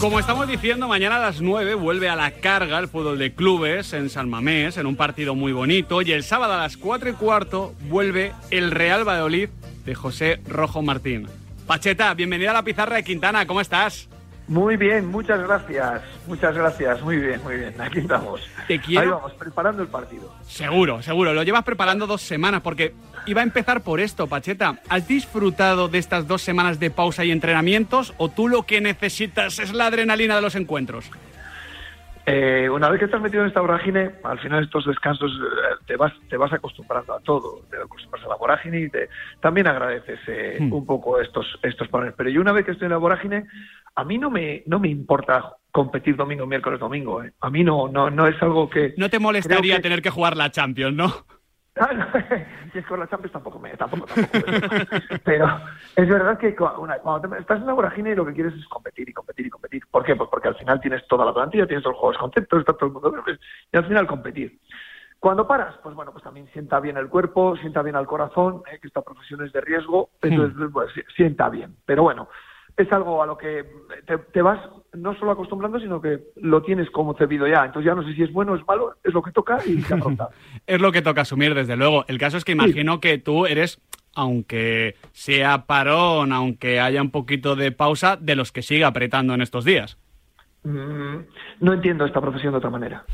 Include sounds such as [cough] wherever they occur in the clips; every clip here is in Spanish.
Como estamos diciendo, mañana a las 9 vuelve a la carga el fútbol de clubes en San Mamés, en un partido muy bonito. Y el sábado a las 4 y cuarto vuelve el Real Valladolid de José Rojo Martín. Pacheta, bienvenida a la pizarra de Quintana, ¿cómo estás? Muy bien, muchas gracias. Muchas gracias, muy bien, muy bien. Aquí estamos. Te quiero. Ahí vamos, preparando el partido. Seguro, seguro. Lo llevas preparando dos semanas porque iba a empezar por esto, Pacheta. ¿Has disfrutado de estas dos semanas de pausa y entrenamientos o tú lo que necesitas es la adrenalina de los encuentros? Eh, una vez que estás metido en esta vorágine, al final estos descansos eh, te vas te vas acostumbrando a todo, te acostumbras a la vorágine y te, también agradeces eh, Hmm. un poco estos estos parones. Pero yo una vez que estoy en la vorágine, a mí no me no me importa competir domingo, miércoles, domingo. eh. A mí no no no es algo que No te molestaría que- tener que jugar la Champions, ¿no? Ah, [laughs] si es con la Champions tampoco me tampoco, tampoco pero es verdad que cu- una- cuando te- estás en la vorágine lo que quieres es competir y competir y competir. ¿por qué? pues porque al final tienes toda la plantilla tienes todos los juegos contentos está todo el mundo y al final competir. Cuando paras pues bueno pues también sienta bien el cuerpo sienta bien al corazón eh, que esta profesión es de riesgo entonces pues, si- sienta bien. Pero bueno es algo a lo que te, te vas no solo acostumbrando, sino que lo tienes como cebido ya. Entonces ya no sé si es bueno o es malo, es lo que toca y se afronta. [laughs] Es lo que toca asumir, desde luego. El caso es que imagino que tú eres, aunque sea parón, aunque haya un poquito de pausa, de los que sigue apretando en estos días. Mm, no entiendo esta profesión de otra manera.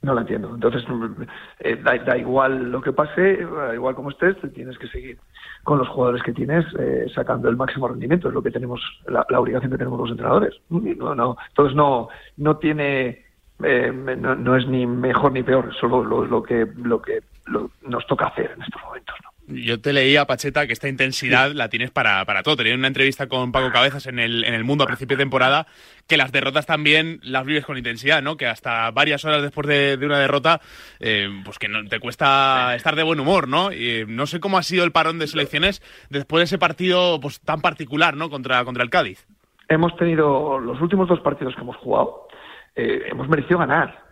No la entiendo. Entonces, mm, eh, da, da igual lo que pase, da igual como estés, tienes que seguir con los jugadores que tienes eh, sacando el máximo rendimiento. Es lo que tenemos, la, obligación que tenemos los entrenadores. No, no. Entonces, no, no tiene, eh, no, no es ni mejor ni peor, solo lo, lo que, lo que lo- nos toca hacer en estos momentos. ¿no? Yo te leía, Pacheta, que esta intensidad la tienes para, para todo. Tenía una entrevista con Paco Cabezas en el, en el Mundo a principio de temporada, que las derrotas también las vives con intensidad, ¿no? Que hasta varias horas después de, de una derrota, eh, pues que no, te cuesta estar de buen humor, ¿no? Y, eh, no sé cómo ha sido el parón de selecciones después de ese partido pues tan particular, ¿no? Contra, contra el Cádiz. hemos tenido los últimos dos partidos que hemos jugado, eh, hemos merecido ganar.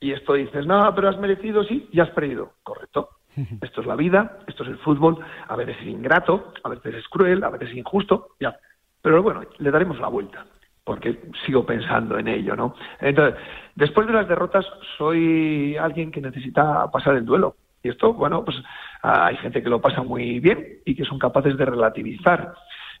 Y esto dices, no, pero has merecido, sí, y has perdido. Correcto. Esto es la vida, esto es el fútbol. A veces es ingrato, a veces es cruel, a veces es injusto, ya. Pero bueno, le daremos la vuelta, porque sigo pensando en ello, ¿no? Entonces, después de las derrotas, soy alguien que necesita pasar el duelo. Y esto, bueno, pues hay gente que lo pasa muy bien y que son capaces de relativizar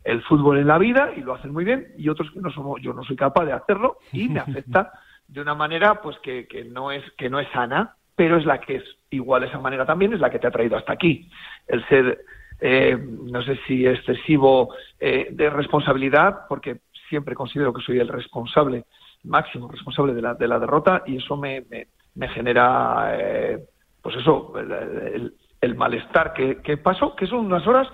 el fútbol en la vida y lo hacen muy bien y otros que no somos yo no soy capaz de hacerlo y me afecta [laughs] de una manera pues que, que no es que no es sana pero es la que es igual esa manera también es la que te ha traído hasta aquí. El ser eh, no sé si excesivo eh, de responsabilidad porque siempre considero que soy el responsable máximo responsable de la, de la derrota y eso me, me, genera eh, pues eso el, el- malestar que, que paso que son unas horas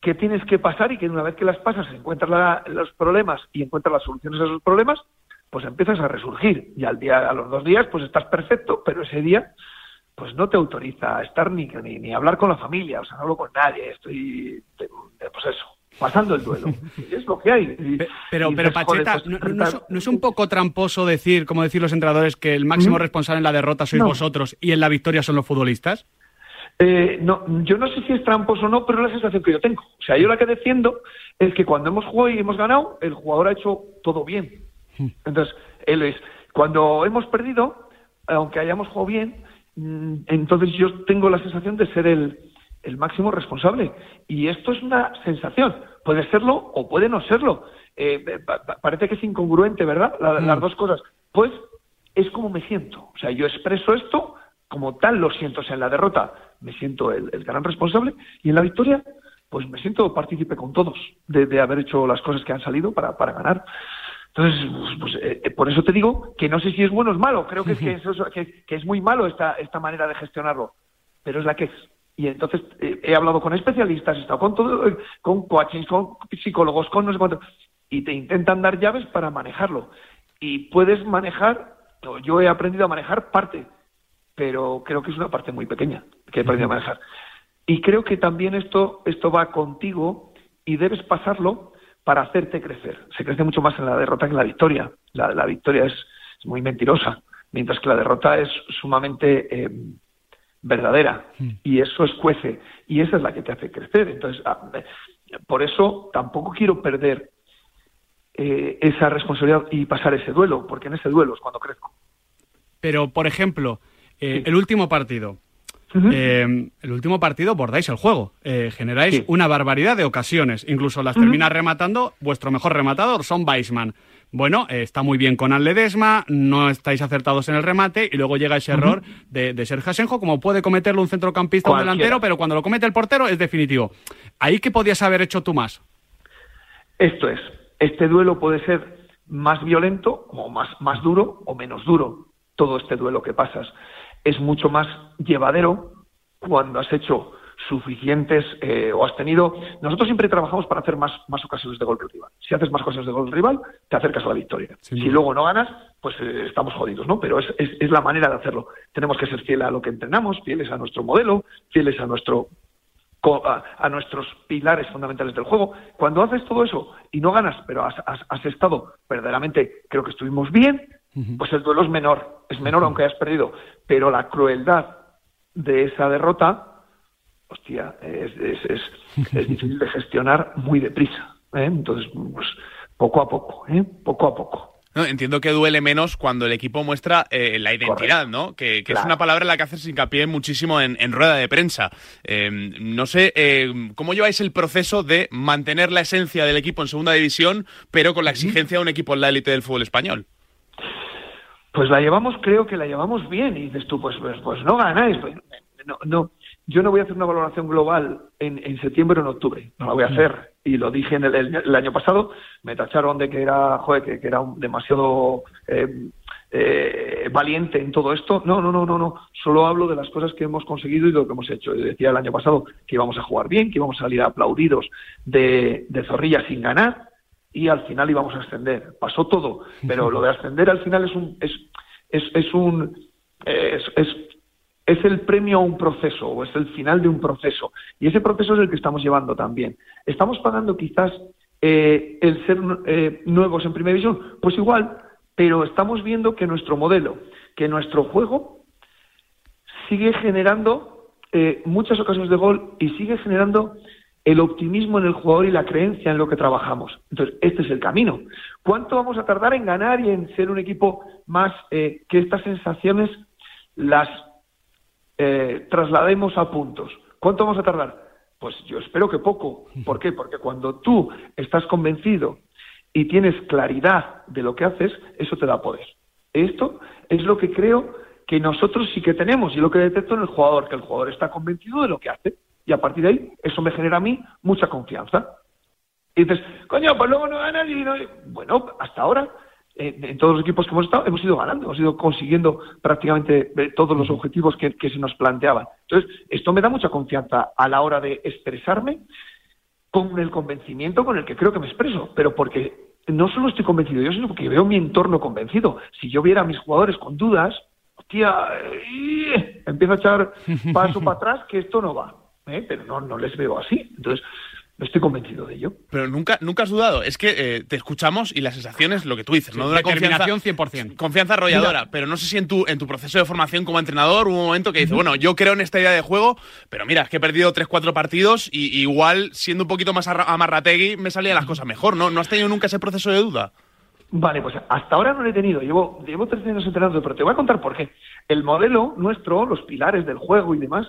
que tienes que pasar y que una vez que las pasas encuentras la- los problemas y encuentras las soluciones a esos problemas, pues empiezas a resurgir. Y al día, a los dos días, pues estás perfecto, pero ese día, pues no te autoriza a estar ni, ni, ni hablar con la familia, o sea, no hablo con nadie, estoy, de- pues eso, pasando el duelo. [laughs] Es lo que hay. Y- Pero, y pero dices, Pacheta, ¿no, no es, no es un poco tramposo decir, como decir los entrenadores, que el máximo responsable en la derrota sois No. vosotros y en la victoria son los futbolistas? Eh, no, yo no sé si es tramposo o no, pero es la sensación que yo tengo. O sea, yo la que defiendo es que cuando hemos jugado y hemos ganado, el jugador ha hecho todo bien. Entonces, él es, cuando hemos perdido, aunque hayamos jugado bien, mm, entonces yo tengo la sensación de ser el, el máximo responsable. Y esto es una sensación. Puede serlo o puede no serlo. Eh, pa- pa- parece que es incongruente, ¿verdad? La- Las dos cosas. Pues es como me siento. O sea, yo expreso esto como tal lo siento. O sea, en la derrota me siento el, el gran responsable y en la victoria, pues me siento partícipe con todos de, de haber hecho las cosas que han salido para, para ganar. Entonces, pues, pues, eh, eh, por eso te digo que no sé si es bueno o es malo. Creo que es, que [laughs] eso es, que, que es muy malo esta, esta manera de gestionarlo, pero es la que es. Y entonces eh, he hablado con especialistas, he estado con todo, eh, con coaching, con psicólogos, con no sé cuánto, y te intentan dar llaves para manejarlo. Y puedes manejar, yo he aprendido a manejar parte, pero creo que es una parte muy pequeña que he aprendido a manejar. Y creo que también esto, esto va contigo y debes pasarlo para hacerte crecer. Se crece mucho más en la derrota que en la victoria. La, victoria es, muy mentirosa, mientras que la derrota es sumamente eh, verdadera hmm. y eso escuece y esa es la que te hace crecer. Entonces, ah, por eso tampoco quiero perder eh, esa responsabilidad y pasar ese duelo, porque en ese duelo es cuando crezco. Pero, por ejemplo, eh, el último partido, eh, el último partido bordáis el juego, eh, generáis una barbaridad de ocasiones, incluso las termina rematando vuestro mejor rematador, Son Weisman. Bueno, eh, está muy bien con Alledesma, no estáis acertados en el remate y luego llega ese error de, de Sergio Asenjo, como puede cometerlo un centrocampista o un delantero, pero cuando lo comete el portero es definitivo. ¿Ahí qué podías haber hecho tú más? Esto es, este duelo puede ser más violento o más, más duro o menos duro, todo este duelo que pasas es mucho más llevadero cuando has hecho suficientes eh, o has tenido. Nosotros siempre trabajamos para hacer más, más ocasiones de gol que el rival. Si haces más ocasiones de gol que el rival, te acercas a la victoria. si luego no ganas, pues eh, estamos jodidos, ¿no? Pero es, es, la manera de hacerlo. Tenemos que ser fieles a lo que entrenamos, fieles a nuestro modelo, fieles a nuestro a, nuestros pilares fundamentales del juego. Cuando haces todo eso y no ganas, pero has, has estado verdaderamente, creo que estuvimos bien, pues el duelo es menor, es menor aunque hayas perdido, pero la crueldad de esa derrota, hostia, es, es, [laughs] es, difícil de gestionar muy deprisa. ¿eh? Entonces, pues poco a poco, ¿eh? poco a poco. No, entiendo que duele menos cuando el equipo muestra eh, la identidad, ¿no? Que, es una palabra en la que haces hincapié muchísimo en, rueda de prensa. Eh, no sé, eh, ¿cómo lleváis el proceso de mantener la esencia del equipo en segunda división, pero con la exigencia de un equipo en la élite del fútbol español? Pues la llevamos, creo que la llevamos bien. Y dices tú, pues, pues, pues no ganáis. Pues, no, no, yo no voy a hacer una valoración global en, septiembre o en octubre. No la voy a hacer. Y lo dije en el, año pasado. Me tacharon de que era, joder, que, era demasiado eh, eh, valiente en todo esto. No, no, no, no, no. Solo hablo de las cosas que hemos conseguido y de lo que hemos hecho. Yo decía el año pasado que íbamos a jugar bien, que íbamos a salir aplaudidos de, de Zorrilla sin ganar y al final íbamos a ascender. Pasó todo, pero [laughs] lo de ascender al final es un es es, es un es, es, el premio a un proceso o es el final de un proceso y ese proceso es el que estamos llevando también. Estamos pagando quizás eh, el ser eh, nuevos en primera división, pues igual, pero estamos viendo que nuestro modelo, que nuestro juego sigue generando eh, muchas ocasiones de gol y sigue generando el optimismo en el jugador y la creencia en lo que trabajamos. Entonces, este es el camino. ¿Cuánto vamos a tardar en ganar y en ser un equipo más eh, que estas sensaciones las eh, traslademos a puntos? ¿Cuánto vamos a tardar? Pues yo espero que poco. ¿Por qué? Porque cuando tú estás convencido y tienes claridad de lo que haces, eso te da poder. Esto es lo que creo que nosotros sí que tenemos y lo que detecto en el jugador, que el jugador está convencido de lo que hace y a partir de ahí, eso me genera a mí mucha confianza. Y dices, coño, pues luego no ganas y no... Bueno, hasta ahora, eh, en todos los equipos que hemos estado, hemos ido ganando, hemos ido consiguiendo prácticamente eh, todos los objetivos que, se nos planteaban. Entonces, esto me da mucha confianza a la hora de expresarme con el convencimiento con el que creo que me expreso, pero porque no solo estoy convencido yo, sino porque veo mi entorno convencido. Si yo viera a mis jugadores con dudas, hostia, eh, empiezo a echar [laughs] paso para atrás que esto no va. ¿Eh? pero no, no les veo así. Entonces, no estoy convencido de ello. Pero nunca, nunca has dudado. Es que eh, te escuchamos y la sensación es lo que tú dices, ¿no? De una confianza, 100%. Confianza arrolladora. pero no sé si en tu, en tu proceso de formación como entrenador hubo un momento que dices, bueno, yo creo en esta idea de juego, pero mira, es que he perdido 3-4 partidos y igual, siendo un poquito más amarrategui, me salían las cosas mejor, ¿no? ¿No has tenido nunca ese proceso de duda? Vale, pues hasta ahora no lo he tenido. Llevo, llevo tres años entrenando, pero te voy a contar por qué. El modelo nuestro, los pilares del juego y demás,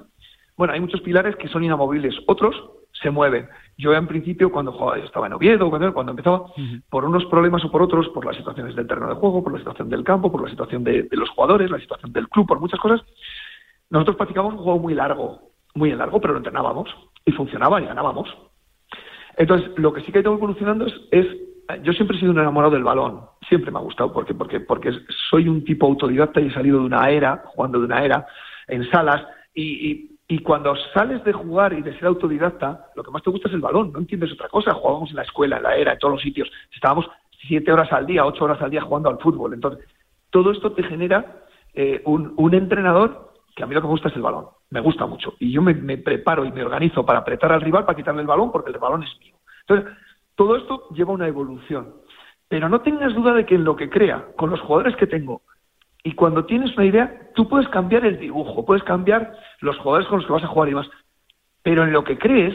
bueno, hay muchos pilares que son inamovibles, otros se mueven. Yo en principio, cuando jugaba, estaba en Oviedo, cuando, empezaba, por unos problemas o por otros, por las situaciones del terreno de juego, por la situación del campo, por la situación de, los jugadores, la situación del club, por muchas cosas, nosotros practicamos un juego muy largo, muy largo, pero lo entrenábamos y funcionaba y ganábamos. Entonces, lo que sí que he ido evolucionando es, yo siempre he sido un enamorado del balón, siempre me ha gustado, porque, porque, porque soy un tipo autodidacta y he salido de una era, jugando de una era, en salas, y y cuando sales de jugar y de ser autodidacta, lo que más te gusta es el balón, no entiendes otra cosa. Jugábamos en la escuela, en la era, en todos los sitios. Estábamos siete horas al día, ocho horas al día jugando al fútbol. Entonces, todo esto te genera eh, un, entrenador que a mí lo que me gusta es el balón. Me gusta mucho. Y yo me, preparo y me organizo para apretar al rival, para quitarle el balón, porque el balón es mío. Entonces, Todo esto lleva una evolución. Pero no tengas duda de que en lo que crea, con los jugadores que tengo, y cuando tienes una idea, tú puedes cambiar el dibujo, puedes cambiar los jugadores con los que vas a jugar y más. Pero en lo que crees,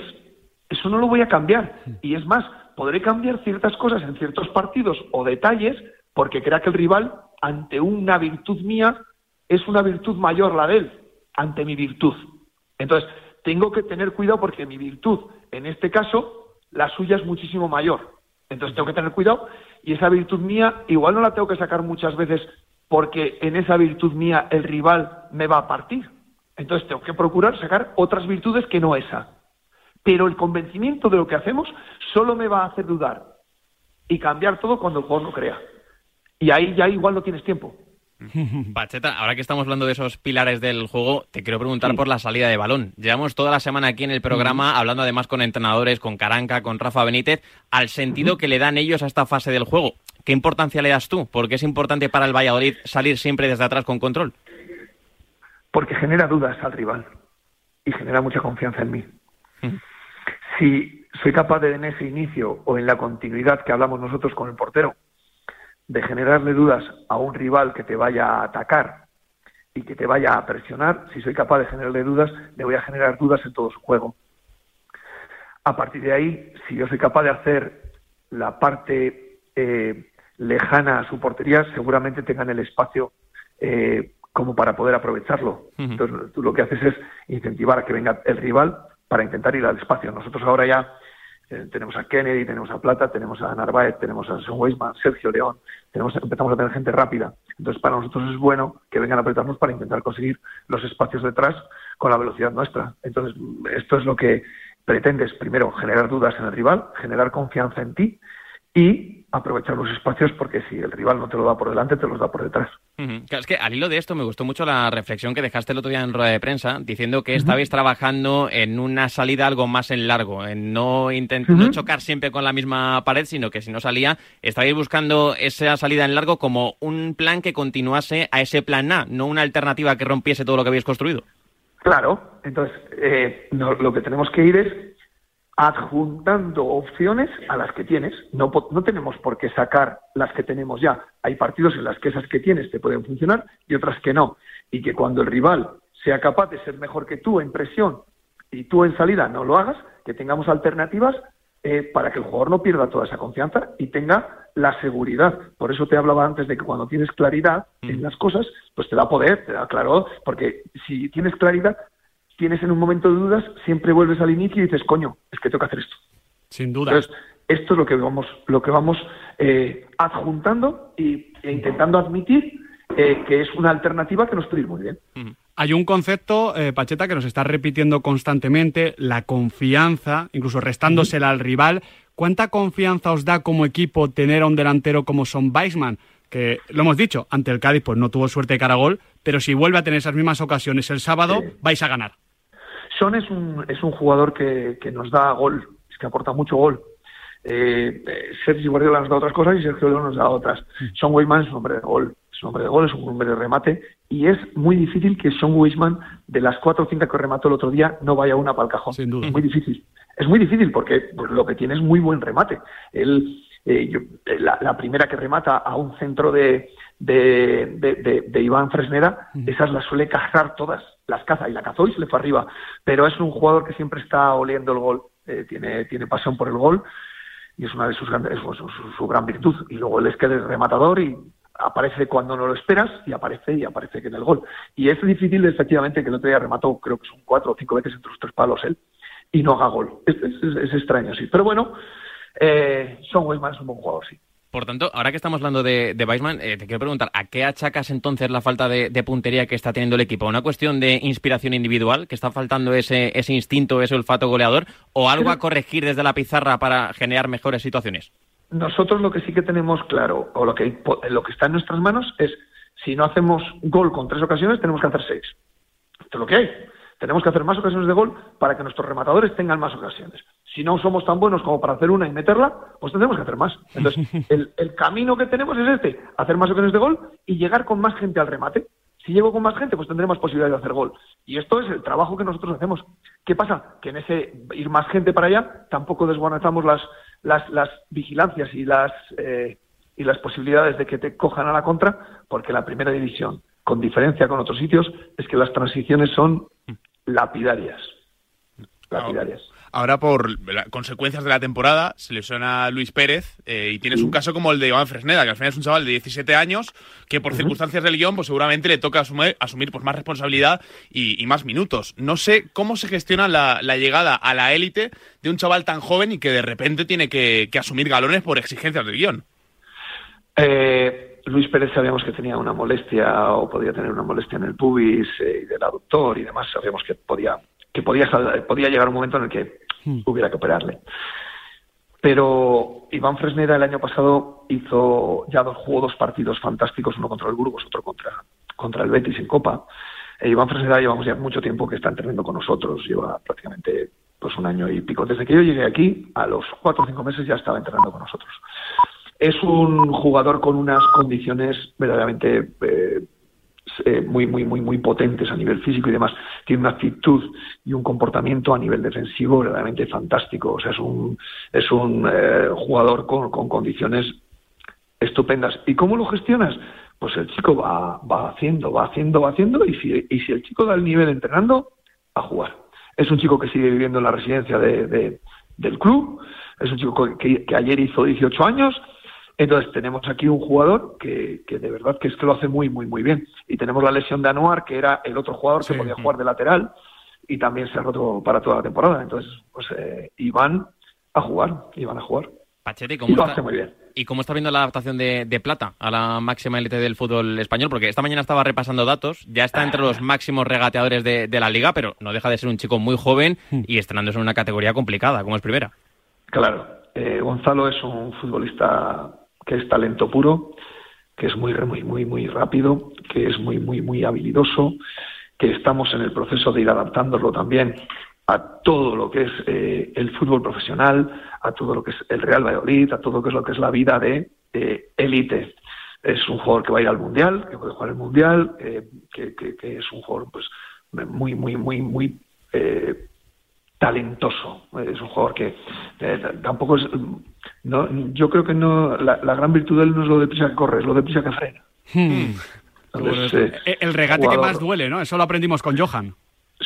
eso no lo voy a cambiar. Y es más, podré cambiar ciertas cosas en ciertos partidos o detalles porque crea que el rival, ante una virtud mía, es una virtud mayor la de él, ante mi virtud. Entonces, tengo que tener cuidado porque mi virtud, en este caso, la suya es muchísimo mayor. Entonces tengo que tener cuidado y esa virtud mía igual no la tengo que sacar muchas veces porque en esa virtud mía el rival me va a partir. Entonces tengo que procurar sacar otras virtudes que no esa. Pero el convencimiento de lo que hacemos solo me va a hacer dudar y cambiar todo cuando el juego no crea. Y ahí ya igual no tienes tiempo. [laughs] Pacheta, ahora que estamos hablando de esos pilares del juego, te quiero preguntar por la salida de balón. Llevamos toda la semana aquí en el programa hablando además con entrenadores, con Caranca, con Rafa Benítez, al sentido que le dan ellos a esta fase del juego. ¿Qué importancia le das tú? Porque es importante para el Valladolid salir siempre desde atrás con control. Porque genera dudas al rival y genera mucha confianza en mí. Si soy capaz de en ese inicio o en la continuidad que hablamos nosotros con el portero, de generarle dudas a un rival que te vaya a atacar y que te vaya a presionar, si soy capaz de generarle dudas, le voy a generar dudas en todo su juego. A partir de ahí, si yo soy capaz de hacer la parte eh, lejana a su portería, seguramente tengan el espacio eh, como para poder aprovecharlo. Entonces, tú lo que haces es incentivar a que venga el rival para intentar ir al espacio. Nosotros ahora ya eh, tenemos a Kennedy, tenemos a Plata, tenemos a Narváez, tenemos a Son Weisman, Sergio León, tenemos, empezamos a tener gente rápida. Entonces, para nosotros es bueno que vengan a apretarnos para intentar conseguir los espacios detrás con la velocidad nuestra. Entonces, esto es lo que pretendes, primero, generar dudas en el rival, generar confianza en ti y aprovechar los espacios porque si el rival no te lo da por delante, te los da por detrás. es que al hilo de esto me gustó mucho la reflexión que dejaste el otro día en rueda de prensa, diciendo que estabais trabajando en una salida algo más en largo, en no, intentar no chocar siempre con la misma pared, sino que si no salía, estabais buscando esa salida en largo como un plan que continuase a ese plan A, no una alternativa que rompiese todo lo que habéis construido. Claro, entonces eh, lo que tenemos que ir es adjuntando opciones a las que tienes. No, no tenemos por qué sacar las que tenemos ya. Hay partidos en las que esas que tienes te pueden funcionar y otras que no. Y que cuando el rival sea capaz de ser mejor que tú en presión y tú en salida no lo hagas, que tengamos alternativas eh, para que el jugador no pierda toda esa confianza y tenga la seguridad. Por eso te hablaba antes de que cuando tienes claridad en mm. las cosas, pues te da poder, te da claro, porque si tienes claridad, tienes en un momento de dudas, siempre vuelves al inicio y dices, coño, es que tengo que hacer esto. Sin duda. Entonces, esto es lo que vamos, lo que vamos eh, adjuntando y, e intentando admitir eh, que es una alternativa que nos puede ir muy bien. Hay un concepto, eh, Pacheta, que nos está repitiendo constantemente, la confianza, incluso restándosela al rival. ¿Cuánta confianza os da como equipo tener a un delantero como Son Weisman? Que lo hemos dicho, ante el Cádiz pues no tuvo suerte de cara a gol, pero si vuelve a tener esas mismas ocasiones el sábado, vais a ganar. Son es un, es un jugador que, que nos da gol, es que aporta mucho gol. Eh, Sergio Guardiola nos da otras cosas y Sergio León nos da otras. Mm. Son Weisman es un hombre de gol, es un hombre de gol, es un hombre de remate y es muy difícil que Son Weisman, de las cuatro o cinco que remató el otro día, no vaya una para el cajón. Sin duda. Es muy difícil. Es muy difícil porque pues, lo que tiene es muy buen remate. Él, eh, eh, la, la, primera que remata a un centro de, de, de, Iván Fresneda, esas las suele cazar todas, las caza y la cazó y se le fue arriba. Pero es un jugador que siempre está oliendo el gol, eh, tiene, tiene pasión por el gol y es una de sus grandes, su, gran virtud. Y luego él es que es rematador y aparece cuando no lo esperas y aparece y aparece que en el gol. Y es difícil, efectivamente, que el otro día remató, creo que son cuatro o cinco veces entre los tres palos él, y no haga gol. Es, extraño, sí. Pero bueno, eh, Son Weisman es un buen jugador, sí. Por tanto, ahora que estamos hablando de, de Weissman, eh, te quiero preguntar, ¿a qué achacas entonces la falta de, puntería que está teniendo el equipo? ¿Una cuestión de inspiración individual, que está faltando ese, ese instinto, ese olfato goleador, o algo a corregir desde la pizarra para generar mejores situaciones? Nosotros lo que sí que tenemos claro, o lo que, lo que está en nuestras manos, es si no hacemos gol con tres ocasiones, tenemos que hacer seis. Esto es lo que hay. Tenemos que hacer más ocasiones de gol para que nuestros rematadores tengan más ocasiones si no somos tan buenos como para hacer una y meterla, pues tendremos que hacer más. Entonces, [laughs] el, camino que tenemos es este, hacer más ocasiones de gol y llegar con más gente al remate. Si llego con más gente, pues tendremos posibilidad de hacer gol. Y esto es el trabajo que nosotros hacemos. ¿Qué pasa? Que en ese ir más gente para allá, tampoco desguanazamos las, las, las vigilancias y las, eh, y las posibilidades de que te cojan a la contra, porque la primera división, con diferencia con otros sitios, es que las transiciones son lapidarias. Lapidarias. Ahora, por consecuencias de la temporada, se lesiona a Luis Pérez eh, y tienes un caso como el de Iván Fresneda, que al final es un chaval de 17 años que por circunstancias del guion pues seguramente le toca asumir, asumir pues, más responsabilidad y, más minutos. No sé cómo se gestiona la, llegada a la élite de un chaval tan joven y que de repente tiene que, asumir galones por exigencias del guion. Eh, Luis Pérez sabíamos que tenía una molestia o podía tener una molestia en el pubis eh, y del aductor y demás. Sabíamos que podía que podía, podía llegar un momento en el que hmm. hubiera que operarle. Pero Iván Fresneda el año pasado hizo ya dos, jugó dos partidos fantásticos, uno contra el Burgos, otro contra, contra el Betis en Copa. E Iván Fresneda llevamos ya mucho tiempo que está entrenando con nosotros, lleva prácticamente pues un año y pico. Desde que yo llegué aquí, a los cuatro o cinco meses ya estaba entrenando con nosotros. Es un jugador con unas condiciones verdaderamente eh, eh, muy, muy, muy, muy potentes a nivel físico y demás. Tiene una actitud y un comportamiento a nivel defensivo verdaderamente fantástico. O sea, es un, es un eh, jugador con, con, condiciones estupendas. ¿Y cómo lo gestionas? Pues el chico va, va haciendo, va haciendo, va haciendo, y si, y si el chico da el nivel entrenando, a jugar. Es un chico que sigue viviendo en la residencia de, del club, es un chico que, que ayer hizo 18 años, entonces tenemos aquí un jugador que, que, de verdad que es que lo hace muy, muy, muy bien. Y tenemos la lesión de Anuar, que era el otro jugador que podía jugar de lateral y también se ha roto para toda la temporada. Entonces, pues eh, iban a jugar, iban a jugar. Pachete, ¿cómo lo está, hace muy bien. ¿Y cómo está viendo la adaptación de, de, Plata a la máxima élite del fútbol español? Porque esta mañana estaba repasando datos, ya está entre los máximos regateadores de, de la liga, pero no deja de ser un chico muy joven y estrenándose en una categoría complicada, como es primera. Claro, eh, Gonzalo es un futbolista que es talento puro, que es muy, muy, muy, muy rápido, que es muy, muy, muy habilidoso, que estamos en el proceso de ir adaptándolo también a todo lo que es eh, el fútbol profesional, a todo lo que es el Real Valladolid, a todo lo que es lo que es la vida de élite. es un jugador que va a ir al mundial, que puede jugar el mundial, eh, que, es un jugador pues muy, muy, muy, muy eh, talentoso. Es un jugador que tampoco es no, yo creo que no la, gran virtud de él no es lo de prisa que corre, es lo de prisa que frena. Hmm. Eh, el regate que más duele, ¿no? Eso lo aprendimos con Johan.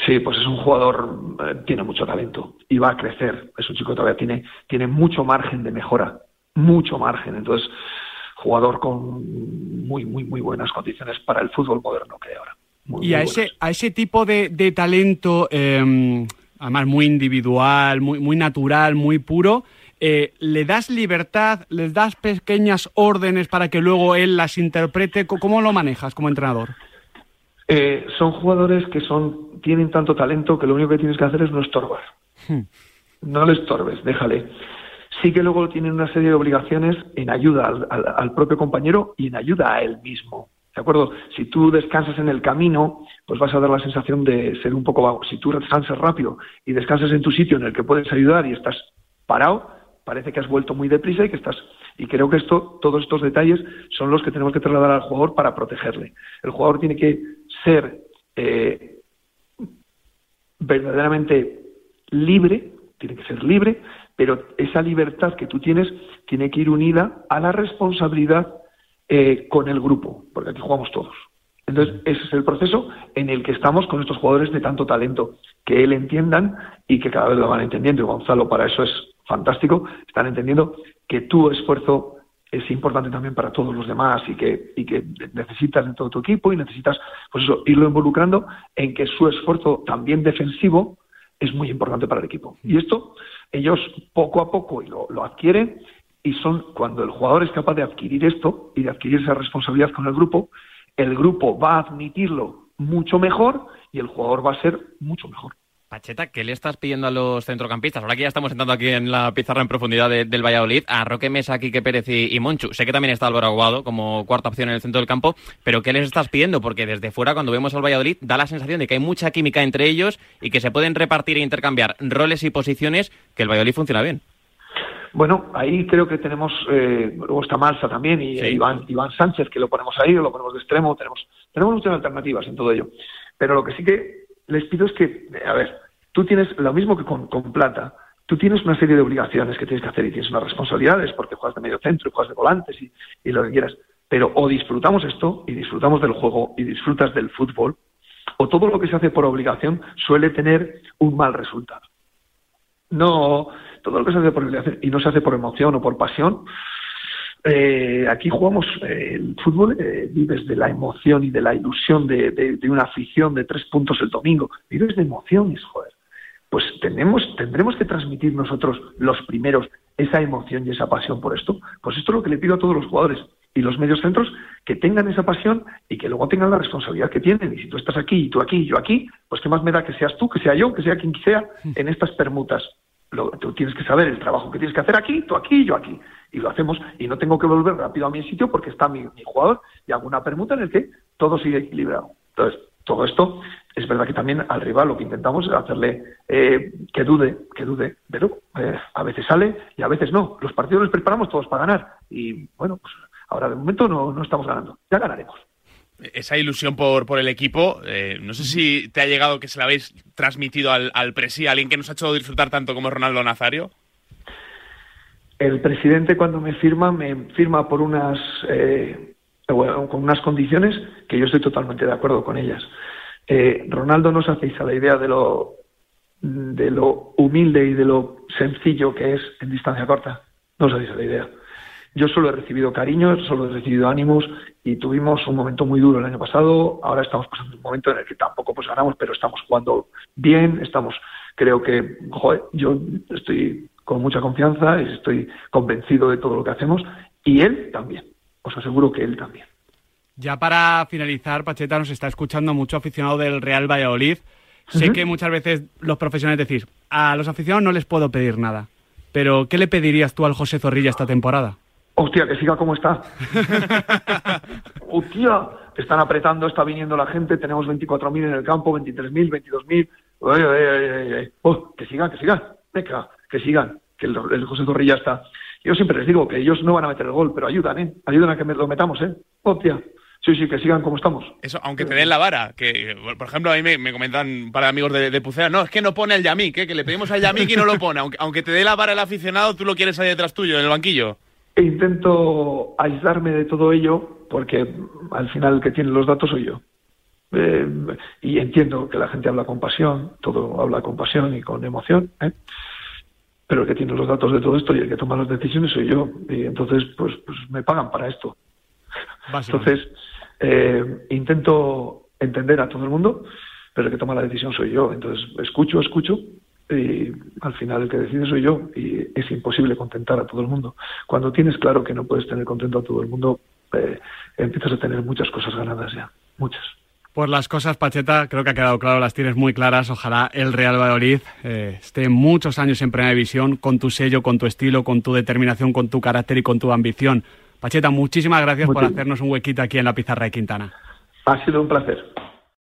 Sí, pues es un jugador, eh, tiene mucho talento y va a crecer. Es un chico que todavía tiene, tiene mucho margen de mejora, mucho margen. Entonces, jugador con muy, muy, muy buenas condiciones para el fútbol moderno que hay ahora. y a, ese, a ese tipo de, de talento, eh, además muy individual, muy, muy natural, muy puro, eh, ¿le das libertad, les das pequeñas órdenes para que luego él las interprete? ¿Cómo lo manejas como entrenador? Eh, son jugadores que son tienen tanto talento que lo único que tienes que hacer es no estorbar. Hmm. No le estorbes, déjale. Sí que luego tienen una serie de obligaciones en ayuda al, propio compañero y en ayuda a él mismo. ¿De acuerdo? Si tú descansas en el camino, pues vas a dar la sensación de ser un poco vago. Si tú descansas rápido y descansas en tu sitio en el que puedes ayudar y estás parado, parece que has vuelto muy deprisa y que estás y creo que esto todos estos detalles son los que tenemos que trasladar al jugador para protegerle. El jugador tiene que ser eh, verdaderamente libre tiene que ser libre pero esa libertad que tú tienes tiene que ir unida a la responsabilidad eh, con el grupo porque aquí jugamos todos. Entonces, ese es el proceso en el que estamos con estos jugadores de tanto talento, que él entiendan y que cada vez lo van entendiendo. Y Gonzalo para eso es fantástico, están entendiendo que tu esfuerzo es importante también para todos los demás y que, y que necesitas de todo tu equipo y necesitas, pues eso, irlo involucrando en que su esfuerzo también defensivo es muy importante para el equipo. Y esto ellos poco a poco lo, lo adquieren y son cuando el jugador es capaz de adquirir esto y de adquirir esa responsabilidad con el grupo, el grupo va a admitirlo mucho mejor y el jugador va a ser mucho mejor. Pacheta, ¿qué le estás pidiendo a los centrocampistas? Ahora que ya estamos sentando aquí en la pizarra en profundidad del Valladolid, a Roque Mesa, Quique Pérez y, Monchu. Sé que también está Álvaro Aguado como cuarta opción en el centro del campo, pero ¿qué les estás pidiendo? Porque desde fuera, cuando vemos al Valladolid, da la sensación de que hay mucha química entre ellos y que se pueden repartir e intercambiar roles y posiciones, que el Valladolid funciona bien. Bueno, ahí creo que tenemos, eh, luego está Malsa también y Iván, Iván Sánchez, que lo ponemos ahí, lo ponemos de extremo, tenemos, tenemos muchas alternativas en todo ello. Pero lo que sí que les pido es que, a ver, tú tienes lo mismo que con, Plata, tú tienes una serie de obligaciones que tienes que hacer y tienes unas responsabilidades porque juegas de medio centro y juegas de volantes y, lo que quieras. Pero o disfrutamos esto y disfrutamos del juego y disfrutas del fútbol, o todo lo que se hace por obligación suele tener un mal resultado. No, todo lo que se hace por obligación y no se hace por emoción o por pasión, eh, aquí jugamos eh, el fútbol, eh, vives de la emoción y de la ilusión de, de, una afición de tres puntos el domingo, vives de emociones, joder. Pues tenemos, tendremos que transmitir nosotros los primeros esa emoción y esa pasión por esto. Pues esto es lo que le pido a todos los jugadores y los medios centros que tengan esa pasión y que luego tengan la responsabilidad que tienen. Y si tú estás aquí y tú aquí y yo aquí, pues qué más me da que seas tú, que sea yo, que sea quien sea en estas permutas. Lo, tú tienes que saber el trabajo que tienes que hacer aquí, tú aquí y yo aquí y lo hacemos y no tengo que volver rápido a mi sitio porque está mi, jugador y hago una permuta en el que todo sigue equilibrado. Entonces, todo esto es verdad que también al rival lo que intentamos es hacerle eh, que dude, que dude, pero eh, a veces sale y a veces no. Los partidos los preparamos todos para ganar y bueno, pues ahora de momento no, no estamos ganando, ya ganaremos. Esa ilusión por, por el equipo, eh, no sé si te ha llegado que se la habéis transmitido al, al presi, a alguien que nos ha hecho disfrutar tanto como Ronaldo Nazario el presidente cuando me firma, me firma por unas, eh, con unas condiciones que yo estoy totalmente de acuerdo con ellas. Eh, Ronaldo no os hacéis a la idea de lo, de lo humilde y de lo sencillo que es en distancia corta. No os hacéis a la idea. Yo solo he recibido cariño, solo he recibido ánimos y tuvimos un momento muy duro el año pasado. Ahora estamos pasando un momento en el que tampoco pues ganamos, pero estamos jugando bien. Estamos, creo que, joder, yo estoy con mucha confianza y estoy convencido de todo lo que hacemos y él también, os aseguro que él también. Ya para finalizar, Pacheta nos está escuchando mucho aficionado del Real Valladolid. Sé que muchas veces los profesionales decís, a los aficionados no les puedo pedir nada, pero ¿qué le pedirías tú al José Zorrilla esta temporada? Hostia, que siga como está. [laughs] Hostia, están apretando, está viniendo la gente, tenemos 24.000 en el campo, 23.000, 22.000. Oh, que siga, que siga. Venga, que sigan, que el, José Zorrilla está. Yo siempre les digo que ellos no van a meter el gol, pero ayudan, ¿eh? Ayudan a que lo metamos, ¿eh? Hostia. Sí, sí, que sigan como estamos. Eso, aunque te den la vara, que por ejemplo a mí me, comentan un par de amigos de, de Pucera, no, es que no pone el Yamik, ¿eh? que le pedimos al Yamik y no lo pone, aunque, aunque te dé la vara el aficionado, tú lo quieres ahí detrás tuyo, en el banquillo. E intento aislarme de todo ello, porque al final el que tiene los datos soy yo. Eh, y entiendo que la gente habla con pasión, todo habla con pasión y con emoción, ¿eh? pero el que tiene los datos de todo esto y el que toma las decisiones soy yo. Y entonces, pues, pues me pagan para esto. Entonces, eh, intento entender a todo el mundo, pero el que toma la decisión soy yo. Entonces, escucho, escucho, y al final el que decide soy yo. Y es imposible contentar a todo el mundo. Cuando tienes claro que no puedes tener contento a todo el mundo, eh, empiezas a tener muchas cosas ganadas ya. Muchas. Pues las cosas, Pacheta, creo que ha quedado claro, las tienes muy claras. Ojalá el Real Valladolid eh, esté muchos años en Primera División con tu sello, con tu estilo, con tu determinación, con tu carácter y con tu ambición. Pacheta, muchísimas gracias por hacernos un huequito aquí en la pizarra de Quintana. Ha sido un placer.